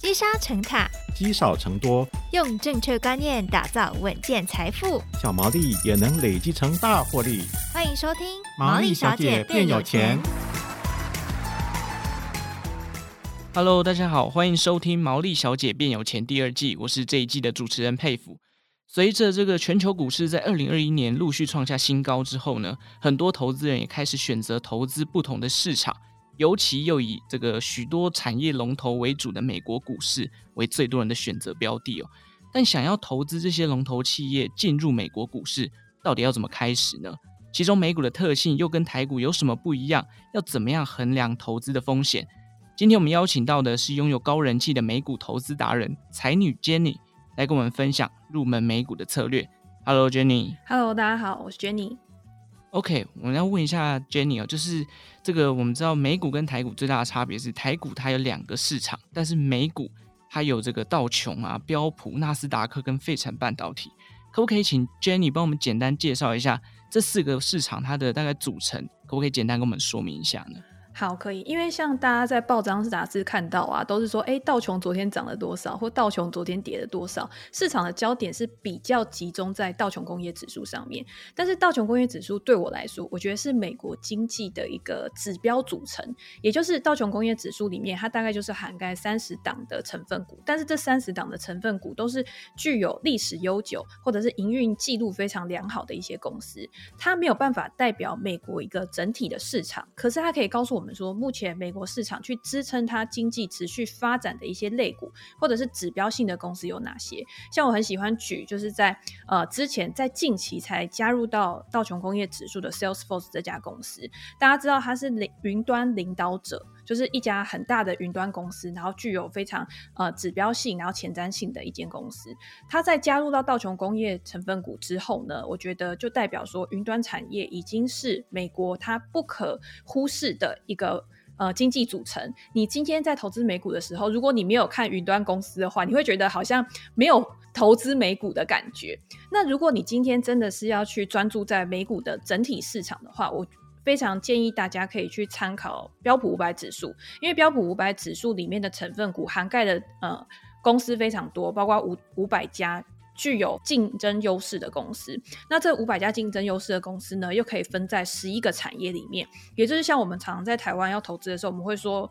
积沙成塔，积少成多，用正确观念打造稳健财富，小毛利也能累积成大获利。欢迎收听《毛利小姐变有钱》。Hello，大家好，欢迎收听《毛利小姐变有钱》第二季，我是这一季的主持人佩服。随着这个全球股市在二零二一年陆续创下新高之后呢，很多投资人也开始选择投资不同的市场。尤其又以这个许多产业龙头为主的美国股市为最多人的选择标的哦，但想要投资这些龙头企业进入美国股市，到底要怎么开始呢？其中美股的特性又跟台股有什么不一样？要怎么样衡量投资的风险？今天我们邀请到的是拥有高人气的美股投资达人才女 Jenny 来跟我们分享入门美股的策略。Hello Jenny。Hello，大家好，我是 Jenny。OK，我们要问一下 Jenny 哦，就是这个我们知道美股跟台股最大的差别是，台股它有两个市场，但是美股它有这个道琼啊、标普、纳斯达克跟费城半导体。可不可以请 Jenny 帮我们简单介绍一下这四个市场它的大概组成？可不可以简单跟我们说明一下呢？好，可以，因为像大家在报章杂志看到啊，都是说，哎，道琼昨天涨了多少，或道琼昨天跌了多少，市场的焦点是比较集中在道琼工业指数上面。但是道琼工业指数对我来说，我觉得是美国经济的一个指标组成，也就是道琼工业指数里面，它大概就是涵盖三十档的成分股，但是这三十档的成分股都是具有历史悠久或者是营运记录非常良好的一些公司，它没有办法代表美国一个整体的市场，可是它可以告诉我们。说目前美国市场去支撑它经济持续发展的一些类股，或者是指标性的公司有哪些？像我很喜欢举，就是在呃之前在近期才加入到道琼工业指数的 Salesforce 这家公司，大家知道它是领云端领导者，就是一家很大的云端公司，然后具有非常呃指标性，然后前瞻性的一间公司。它在加入到道琼工业成分股之后呢，我觉得就代表说云端产业已经是美国它不可忽视的一。个呃经济组成，你今天在投资美股的时候，如果你没有看云端公司的话，你会觉得好像没有投资美股的感觉。那如果你今天真的是要去专注在美股的整体市场的话，我非常建议大家可以去参考标普五百指数，因为标普五百指数里面的成分股涵盖的呃公司非常多，包括五五百家。具有竞争优势的公司，那这五百家竞争优势的公司呢，又可以分在十一个产业里面，也就是像我们常常在台湾要投资的时候，我们会说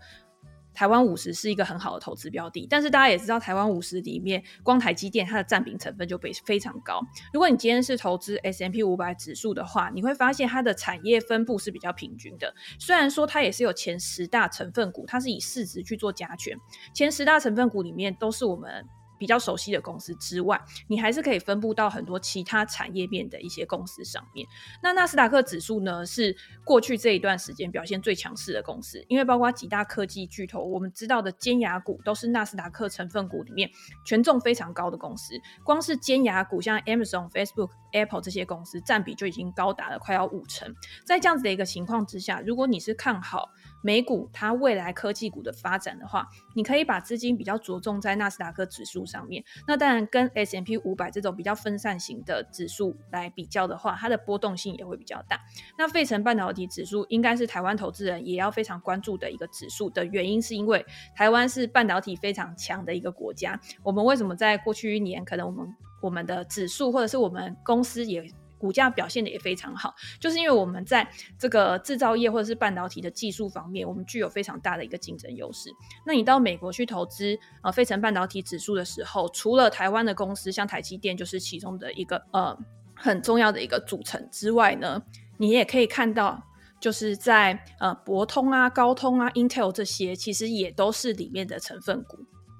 台湾五十是一个很好的投资标的。但是大家也知道，台湾五十里面光台积电它的占比成分就非非常高。如果你今天是投资 S M P 五百指数的话，你会发现它的产业分布是比较平均的。虽然说它也是有前十大成分股，它是以市值去做加权，前十大成分股里面都是我们。比较熟悉的公司之外，你还是可以分布到很多其他产业面的一些公司上面。那纳斯达克指数呢，是过去这一段时间表现最强势的公司，因为包括几大科技巨头，我们知道的尖牙股都是纳斯达克成分股里面权重非常高的公司。光是尖牙股，像 Amazon、Facebook、Apple 这些公司，占比就已经高达了快要五成。在这样子的一个情况之下，如果你是看好美股它未来科技股的发展的话，你可以把资金比较着重在纳斯达克指数上面。那当然跟 S M P 五百这种比较分散型的指数来比较的话，它的波动性也会比较大。那费城半导体指数应该是台湾投资人也要非常关注的一个指数的原因，是因为台湾是半导体非常强的一个国家。我们为什么在过去一年可能我们我们的指数或者是我们公司也股价表现的也非常好，就是因为我们在这个制造业或者是半导体的技术方面，我们具有非常大的一个竞争优势。那你到美国去投资呃费城半导体指数的时候，除了台湾的公司像台积电就是其中的一个呃很重要的一个组成之外呢，你也可以看到，就是在呃博通啊、高通啊、Intel 这些，其实也都是里面的成分股。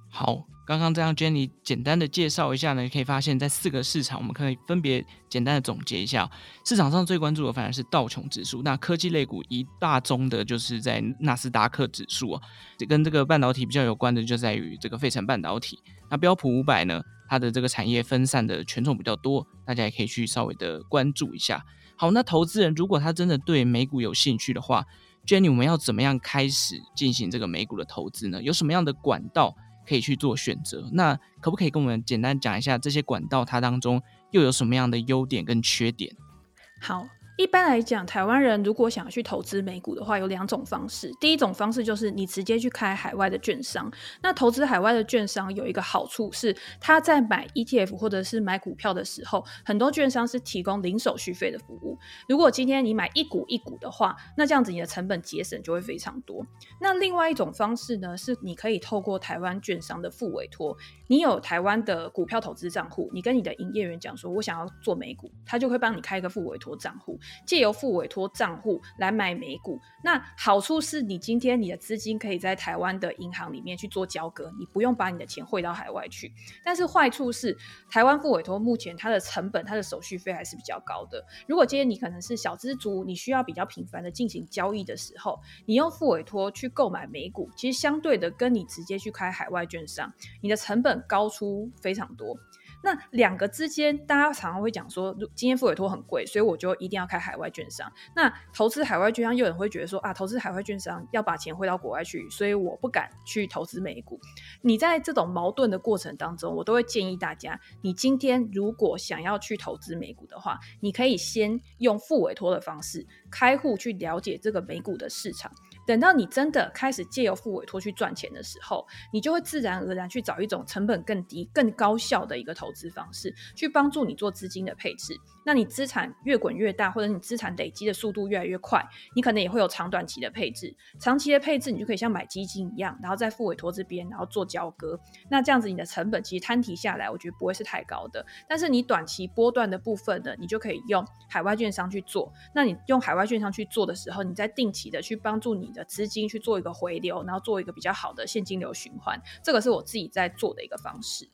好。刚刚这样，Jenny 简单的介绍一下呢，可以发现，在四个市场，我们可以分别简单的总结一下。市场上最关注的反而是道琼指数，那科技类股一大宗的就是在纳斯达克指数啊，跟这个半导体比较有关的就在于这个费城半导体。那标普五百呢，它的这个产业分散的权重比较多，大家也可以去稍微的关注一下。好，那投资人如果他真的对美股有兴趣的话，Jenny，我们要怎么样开始进行这个美股的投资呢？有什么样的管道？可以去做选择，那可不可以跟我们简单讲一下这些管道它当中又有什么样的优点跟缺点？好，一般来讲，台湾人如果想要去投资美股的话，有两种方式。第一种方式就是你直接去开海外的券商。那投资海外的券商有一个好处是，他在买 ETF 或者是买股票的时候，很多券商是提供零手续费的服务。如果今天你买一股一股的话，那这样子你的成本节省就会非常多。那另外一种方式呢，是你可以透过台湾券商的副委托，你有台湾的股票投资账户，你跟你的营业员讲说，我想要做美股，他就会帮你开一个副委托账户。借由复委托账户来买美股，那好处是你今天你的资金可以在台湾的银行里面去做交割，你不用把你的钱汇到海外去。但是坏处是，台湾复委托目前它的成本、它的手续费还是比较高的。如果今天你可能是小资族，你需要比较频繁的进行交易的时候，你用复委托去购买美股，其实相对的跟你直接去开海外券商，你的成本高出非常多。那两个之间，大家常常会讲说，今天付委托很贵，所以我就一定要开海外券商。那投资海外券商，又有人会觉得说啊，投资海外券商要把钱汇到国外去，所以我不敢去投资美股。你在这种矛盾的过程当中，我都会建议大家，你今天如果想要去投资美股的话，你可以先用付委托的方式开户去了解这个美股的市场。等到你真的开始借由付委托去赚钱的时候，你就会自然而然去找一种成本更低、更高效的一个投资方式，去帮助你做资金的配置。那你资产越滚越大，或者你资产累积的速度越来越快，你可能也会有长短期的配置。长期的配置，你就可以像买基金一样，然后在付委托这边，然后做交割。那这样子你的成本其实摊提下来，我觉得不会是太高的。但是你短期波段的部分呢，你就可以用海外券商去做。那你用海外券商去做的时候，你再定期的去帮助你的资金去做一个回流，然后做一个比较好的现金流循环。这个是我自己在做的一个方式。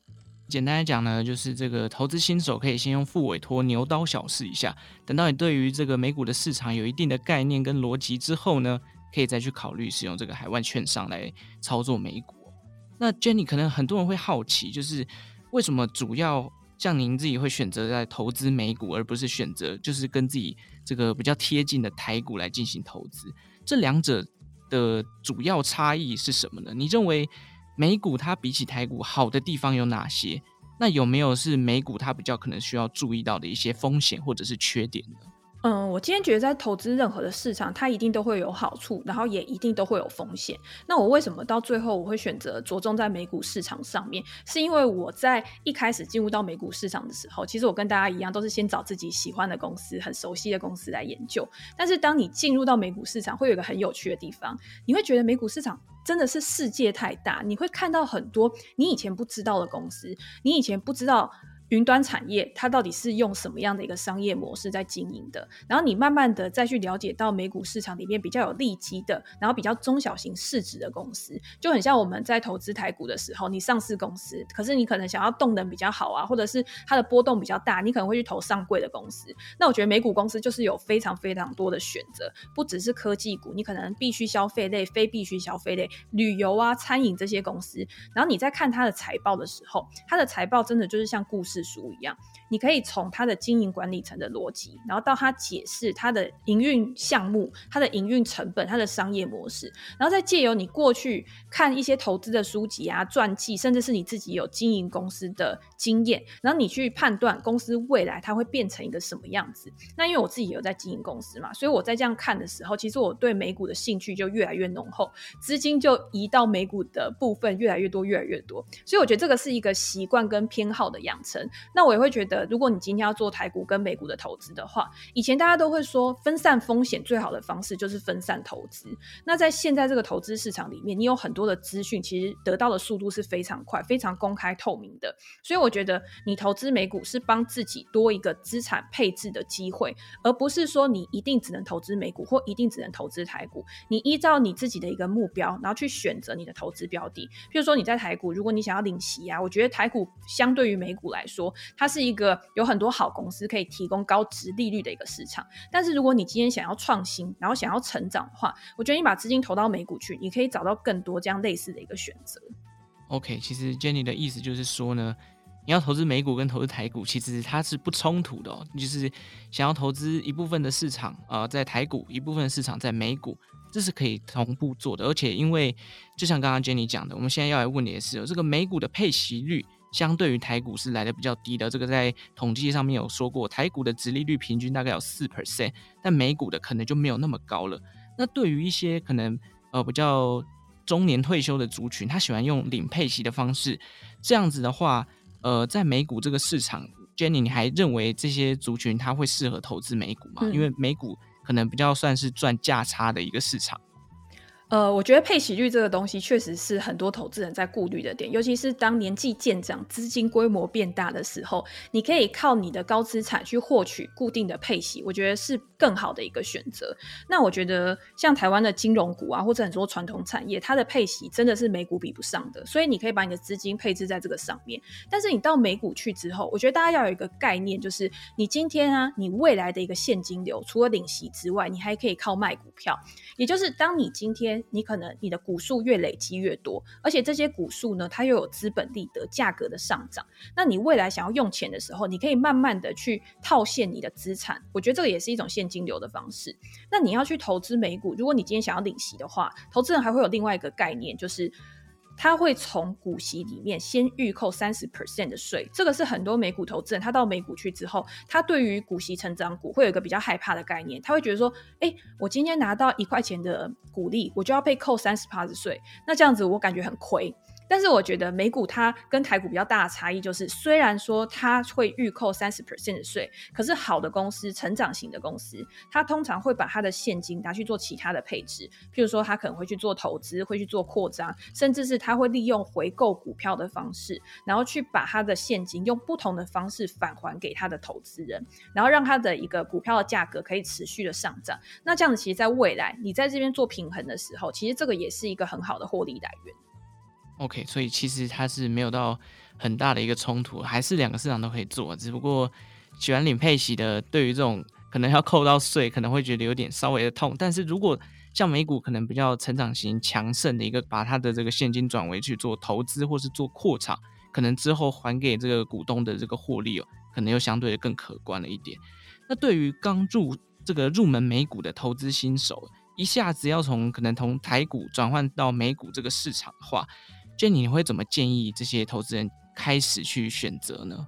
简单来讲呢，就是这个投资新手可以先用副委托牛刀小试一下，等到你对于这个美股的市场有一定的概念跟逻辑之后呢，可以再去考虑使用这个海外券商来操作美股。那 Jenny 可能很多人会好奇，就是为什么主要像您自己会选择在投资美股，而不是选择就是跟自己这个比较贴近的台股来进行投资？这两者的主要差异是什么呢？你认为？美股它比起台股好的地方有哪些？那有没有是美股它比较可能需要注意到的一些风险或者是缺点呢？嗯，我今天觉得在投资任何的市场，它一定都会有好处，然后也一定都会有风险。那我为什么到最后我会选择着重在美股市场上面？是因为我在一开始进入到美股市场的时候，其实我跟大家一样，都是先找自己喜欢的公司、很熟悉的公司来研究。但是当你进入到美股市场，会有一个很有趣的地方，你会觉得美股市场真的是世界太大，你会看到很多你以前不知道的公司，你以前不知道。云端产业它到底是用什么样的一个商业模式在经营的？然后你慢慢的再去了解到美股市场里面比较有利基的，然后比较中小型市值的公司，就很像我们在投资台股的时候，你上市公司，可是你可能想要动能比较好啊，或者是它的波动比较大，你可能会去投上柜的公司。那我觉得美股公司就是有非常非常多的选择，不只是科技股，你可能必须消费类、非必须消费类、旅游啊、餐饮这些公司。然后你在看它的财报的时候，它的财报真的就是像故事世俗一样。你可以从它的经营管理层的逻辑，然后到它解释它的营运项目、它的营运成本、它的商业模式，然后再借由你过去看一些投资的书籍啊、传记，甚至是你自己有经营公司的经验，然后你去判断公司未来它会变成一个什么样子。那因为我自己有在经营公司嘛，所以我在这样看的时候，其实我对美股的兴趣就越来越浓厚，资金就移到美股的部分越来越多、越来越多。所以我觉得这个是一个习惯跟偏好的养成。那我也会觉得，如果你今天要做台股跟美股的投资的话，以前大家都会说分散风险最好的方式就是分散投资。那在现在这个投资市场里面，你有很多的资讯，其实得到的速度是非常快、非常公开透明的。所以我觉得你投资美股是帮自己多一个资产配置的机会，而不是说你一定只能投资美股或一定只能投资台股。你依照你自己的一个目标，然后去选择你的投资标的。譬如说你在台股，如果你想要领息啊，我觉得台股相对于美股来说，它是一个有很多好公司可以提供高值利率的一个市场，但是如果你今天想要创新，然后想要成长的话，我觉得你把资金投到美股去，你可以找到更多这样类似的一个选择。OK，其实 Jenny 的意思就是说呢，你要投资美股跟投资台股，其实它是不冲突的哦。就是想要投资一部分的市场啊，呃，在台股，一部分的市场在美股，这是可以同步做的。而且因为就像刚刚 Jenny 讲的，我们现在要来问你的也是，这个美股的配息率。相对于台股是来的比较低的。这个在统计上面有说过，台股的殖利率平均大概有四 percent，但美股的可能就没有那么高了。那对于一些可能呃比较中年退休的族群，他喜欢用领配息的方式，这样子的话，呃，在美股这个市场，Jenny，你还认为这些族群他会适合投资美股吗？嗯、因为美股可能比较算是赚价差的一个市场。呃，我觉得配息率这个东西确实是很多投资人在顾虑的点，尤其是当年纪渐长、资金规模变大的时候，你可以靠你的高资产去获取固定的配息，我觉得是更好的一个选择。那我觉得像台湾的金融股啊，或者很多传统产业，它的配息真的是美股比不上的，所以你可以把你的资金配置在这个上面。但是你到美股去之后，我觉得大家要有一个概念，就是你今天啊，你未来的一个现金流，除了领息之外，你还可以靠卖股票，也就是当你今天。你可能你的股数越累积越多，而且这些股数呢，它又有资本利得价格的上涨。那你未来想要用钱的时候，你可以慢慢的去套现你的资产。我觉得这个也是一种现金金流的方式。那你要去投资美股，如果你今天想要领息的话，投资人还会有另外一个概念，就是。他会从股息里面先预扣三十 percent 的税，这个是很多美股投资人他到美股去之后，他对于股息成长股会有一个比较害怕的概念，他会觉得说，哎，我今天拿到一块钱的股利，我就要被扣三十趴的税，那这样子我感觉很亏。但是我觉得美股它跟台股比较大的差异就是，虽然说它会预扣三十 percent 的税，可是好的公司、成长型的公司，它通常会把它的现金拿去做其他的配置，譬如说它可能会去做投资，会去做扩张，甚至是它会利用回购股票的方式，然后去把它的现金用不同的方式返还给它的投资人，然后让它的一个股票的价格可以持续的上涨。那这样子，其实在未来你在这边做平衡的时候，其实这个也是一个很好的获利来源。OK，所以其实它是没有到很大的一个冲突，还是两个市场都可以做。只不过喜欢领配息的，对于这种可能要扣到税，可能会觉得有点稍微的痛。但是如果像美股可能比较成长型强盛的一个，把它的这个现金转为去做投资或是做扩厂，可能之后还给这个股东的这个获利哦，可能又相对的更可观了一点。那对于刚入这个入门美股的投资新手，一下子要从可能从台股转换到美股这个市场的话就你会怎么建议这些投资人开始去选择呢？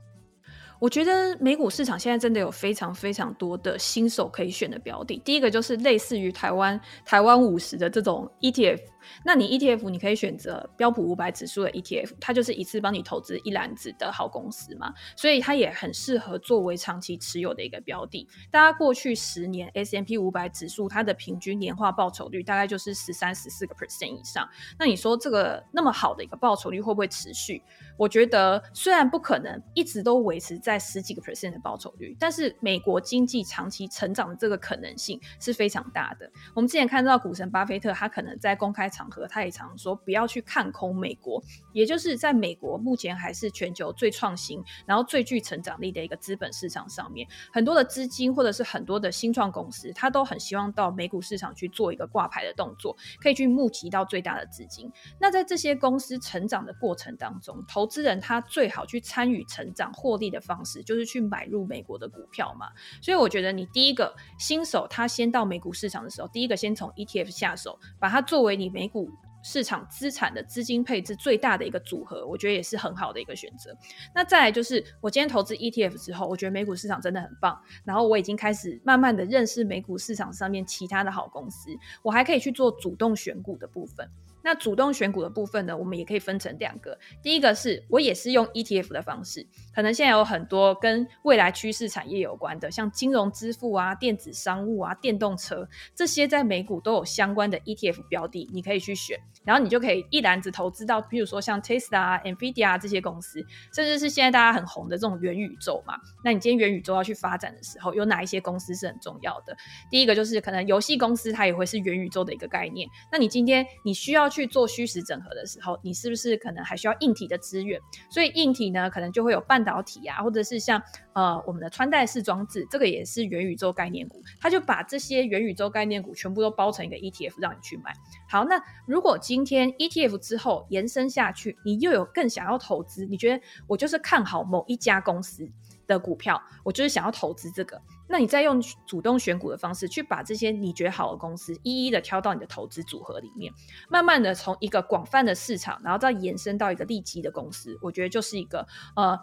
我觉得美股市场现在真的有非常非常多的新手可以选的标的。第一个就是类似于台湾台湾五十的这种 ETF。那你 ETF 你可以选择标普五百指数的 ETF，它就是一次帮你投资一篮子的好公司嘛，所以它也很适合作为长期持有的一个标的。大家过去十年 S&P 五百指数它的平均年化报酬率大概就是十三十四个 percent 以上。那你说这个那么好的一个报酬率会不会持续？我觉得虽然不可能一直都维持在十几个 percent 的报酬率，但是美国经济长期成长的这个可能性是非常大的。我们之前看到股神巴菲特，他可能在公开场合他也常说不要去看空美国，也就是在美国目前还是全球最创新，然后最具成长力的一个资本市场上面，很多的资金或者是很多的新创公司，他都很希望到美股市场去做一个挂牌的动作，可以去募集到最大的资金。那在这些公司成长的过程当中，投资人他最好去参与成长获利的方式，就是去买入美国的股票嘛。所以我觉得你第一个新手他先到美股市场的时候，第一个先从 ETF 下手，把它作为你美股市场资产的资金配置最大的一个组合，我觉得也是很好的一个选择。那再来就是我今天投资 ETF 之后，我觉得美股市场真的很棒。然后我已经开始慢慢的认识美股市场上面其他的好公司，我还可以去做主动选股的部分。那主动选股的部分呢，我们也可以分成两个。第一个是我也是用 ETF 的方式，可能现在有很多跟未来趋势产业有关的，像金融支付啊、电子商务啊、电动车这些，在美股都有相关的 ETF 标的，你可以去选，然后你就可以一篮子投资到，比如说像 Tesla 啊、Nvidia 这些公司，甚至是现在大家很红的这种元宇宙嘛。那你今天元宇宙要去发展的时候，有哪一些公司是很重要的？第一个就是可能游戏公司，它也会是元宇宙的一个概念。那你今天你需要去去做虚实整合的时候，你是不是可能还需要硬体的资源？所以硬体呢，可能就会有半导体啊，或者是像呃我们的穿戴式装置，这个也是元宇宙概念股。他就把这些元宇宙概念股全部都包成一个 ETF 让你去买。好，那如果今天 ETF 之后延伸下去，你又有更想要投资，你觉得我就是看好某一家公司。的股票，我就是想要投资这个。那你再用主动选股的方式去把这些你觉得好的公司一一的挑到你的投资组合里面，慢慢的从一个广泛的市场，然后再延伸到一个利基的公司，我觉得就是一个呃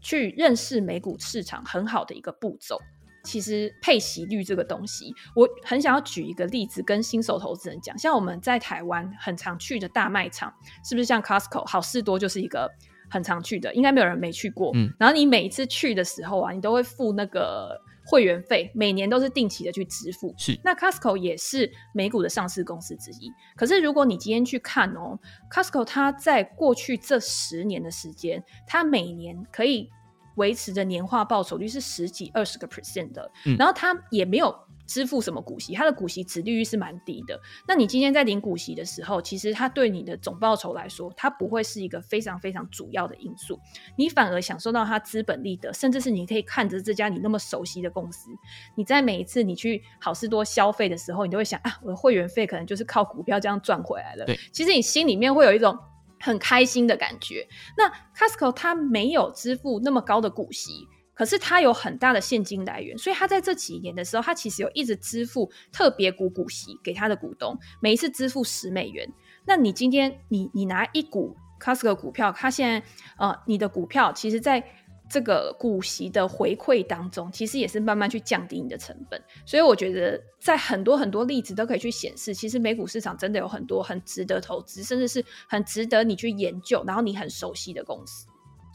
去认识美股市场很好的一个步骤。其实配息率这个东西，我很想要举一个例子跟新手投资人讲，像我们在台湾很常去的大卖场，是不是像 Costco 好事多就是一个很常去的，应该没有人没去过。嗯，然后你每一次去的时候啊，你都会付那个会员费，每年都是定期的去支付。是，那 Costco 也是美股的上市公司之一。可是如果你今天去看哦，Costco 它在过去这十年的时间，它每年可以。维持的年化报酬率是十几二十个 percent 的，嗯，然后它也没有支付什么股息，它的股息值利率是蛮低的。那你今天在领股息的时候，其实它对你的总报酬来说，它不会是一个非常非常主要的因素，你反而享受到它资本利得，甚至是你可以看着这家你那么熟悉的公司，你在每一次你去好事多消费的时候，你都会想啊，我的会员费可能就是靠股票这样赚回来了。对，其实你心里面会有一种。很开心的感觉。那 Costco 它没有支付那么高的股息，可是它有很大的现金来源，所以它在这几年的时候，它其实有一直支付特别股股息给它的股东，每一次支付十美元。那你今天你你拿一股 Costco 股票，它现在呃你的股票其实，在这个股息的回馈当中，其实也是慢慢去降低你的成本，所以我觉得在很多很多例子都可以去显示，其实美股市场真的有很多很值得投资，甚至是很值得你去研究，然后你很熟悉的公司。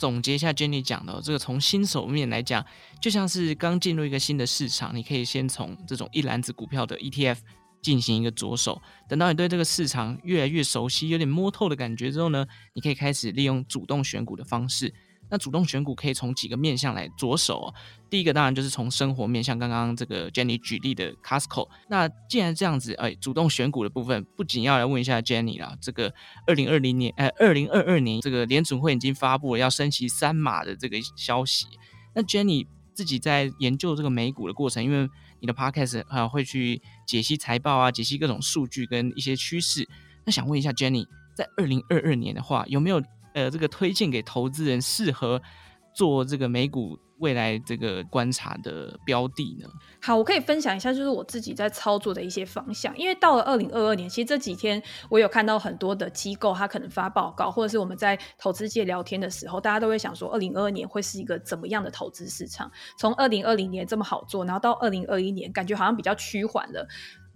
总结一下 Jenny 讲的，这个从新手面来讲，就像是刚进入一个新的市场，你可以先从这种一篮子股票的 ETF 进行一个着手，等到你对这个市场越来越熟悉，有点摸透的感觉之后呢，你可以开始利用主动选股的方式。那主动选股可以从几个面向来着手哦。第一个当然就是从生活面，向刚刚这个 Jenny 举例的 Costco。那既然这样子，哎，主动选股的部分，不仅要来问一下 Jenny 啦，这个二零二零年，呃，二零二二年这个联准会已经发布了要升息三码的这个消息。那 Jenny 自己在研究这个美股的过程，因为你的 Podcast 啊会去解析财报啊，解析各种数据跟一些趋势。那想问一下 Jenny，在二零二二年的话，有没有？呃，这个推荐给投资人适合做这个美股未来这个观察的标的呢？好，我可以分享一下，就是我自己在操作的一些方向。因为到了二零二二年，其实这几天我有看到很多的机构，他可能发报告，或者是我们在投资界聊天的时候，大家都会想说，二零二二年会是一个怎么样的投资市场？从二零二零年这么好做，然后到二零二一年，感觉好像比较趋缓了。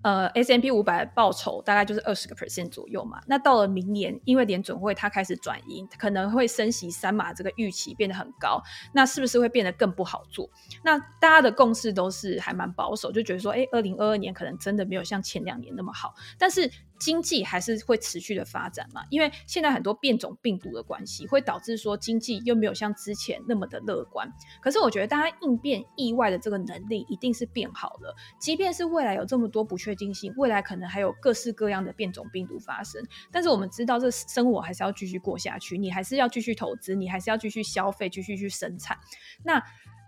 呃，S&P 五百报酬大概就是二十个 percent 左右嘛。那到了明年，因为联准会它开始转移，可能会升息三码，这个预期变得很高，那是不是会变得更不好做？那大家的共识都是还蛮保守，就觉得说，哎，二零二二年可能真的没有像前两年那么好，但是。经济还是会持续的发展嘛，因为现在很多变种病毒的关系，会导致说经济又没有像之前那么的乐观。可是我觉得大家应变意外的这个能力一定是变好了，即便是未来有这么多不确定性，未来可能还有各式各样的变种病毒发生，但是我们知道这生活还是要继续过下去，你还是要继续投资，你还是要继续消费，继续去生产。那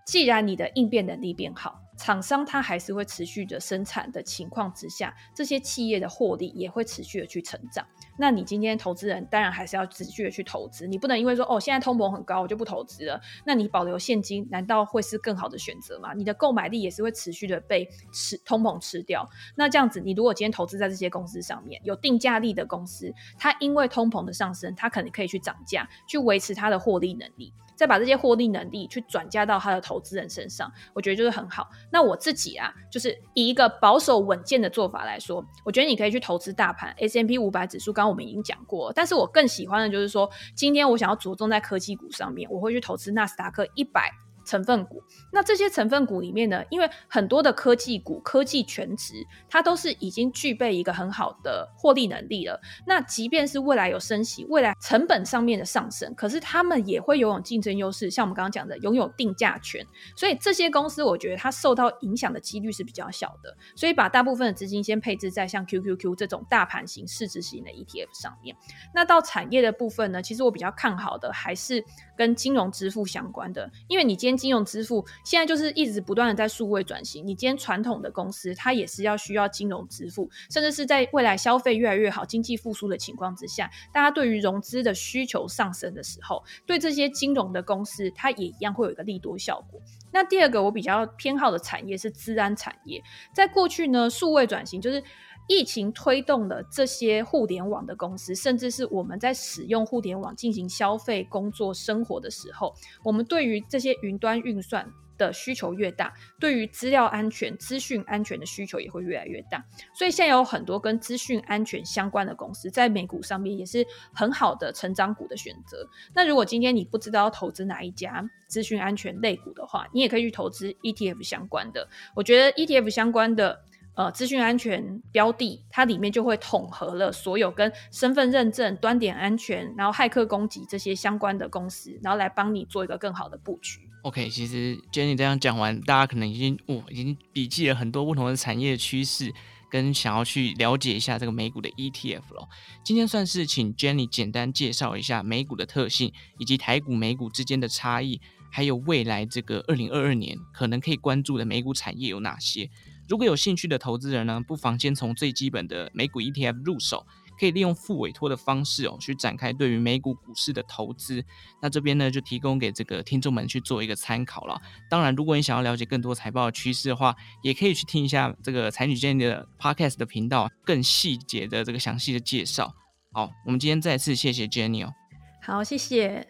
既然你的应变能力变好，厂商它还是会持续的生产的情况之下，这些企业的获利也会持续的去成长。那你今天投资人当然还是要持续的去投资，你不能因为说哦现在通膨很高我就不投资了，那你保留现金难道会是更好的选择吗？你的购买力也是会持续的被吃通膨吃掉。那这样子，你如果今天投资在这些公司上面有定价力的公司，它因为通膨的上升，它可能可以去涨价，去维持它的获利能力。再把这些获利能力去转嫁到他的投资人身上，我觉得就是很好。那我自己啊，就是以一个保守稳健的做法来说，我觉得你可以去投资大盘 S M P 五百指数。刚刚我们已经讲过，但是我更喜欢的就是说，今天我想要着重在科技股上面，我会去投资纳斯达克一百。成分股，那这些成分股里面呢，因为很多的科技股、科技全值，它都是已经具备一个很好的获利能力了。那即便是未来有升息，未来成本上面的上升，可是他们也会拥有竞争优势。像我们刚刚讲的，拥有定价权，所以这些公司我觉得它受到影响的几率是比较小的。所以把大部分的资金先配置在像 QQQ 这种大盘型、市值型的 ETF 上面。那到产业的部分呢，其实我比较看好的还是跟金融支付相关的，因为你今天。金融支付现在就是一直不断的在数位转型。你今天传统的公司，它也是要需要金融支付，甚至是在未来消费越来越好、经济复苏的情况之下，大家对于融资的需求上升的时候，对这些金融的公司，它也一样会有一个利多效果。那第二个我比较偏好的产业是资安产业，在过去呢，数位转型就是。疫情推动了这些互联网的公司，甚至是我们在使用互联网进行消费、工作、生活的时候，我们对于这些云端运算的需求越大，对于资料安全、资讯安全的需求也会越来越大。所以现在有很多跟资讯安全相关的公司，在美股上面也是很好的成长股的选择。那如果今天你不知道要投资哪一家资讯安全类股的话，你也可以去投资 ETF 相关的。我觉得 ETF 相关的。呃，资讯安全标的，它里面就会统合了所有跟身份认证、端点安全，然后骇客攻击这些相关的公司，然后来帮你做一个更好的布局。OK，其实 Jenny 这样讲完，大家可能已经哦，已经笔记了很多不同的产业趋势，跟想要去了解一下这个美股的 ETF 了。今天算是请 Jenny 简单介绍一下美股的特性，以及台股、美股之间的差异，还有未来这个二零二二年可能可以关注的美股产业有哪些。如果有兴趣的投资人呢，不妨先从最基本的美股 ETF 入手，可以利用副委托的方式哦，去展开对于美股股市的投资。那这边呢，就提供给这个听众们去做一个参考了。当然，如果你想要了解更多财报的趋势的话，也可以去听一下这个财女 Jenny 的 Podcast 的频道，更细节的这个详细的介绍。好，我们今天再次谢谢 Jenny 哦。好，谢谢。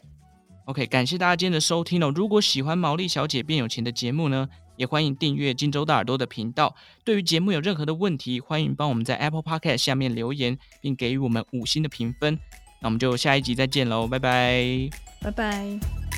OK，感谢大家今天的收听哦。如果喜欢毛利小姐变有钱的节目呢，也欢迎订阅荆州大耳朵的频道。对于节目有任何的问题，欢迎帮我们在 Apple Podcast 下面留言，并给予我们五星的评分。那我们就下一集再见喽，拜拜，拜拜。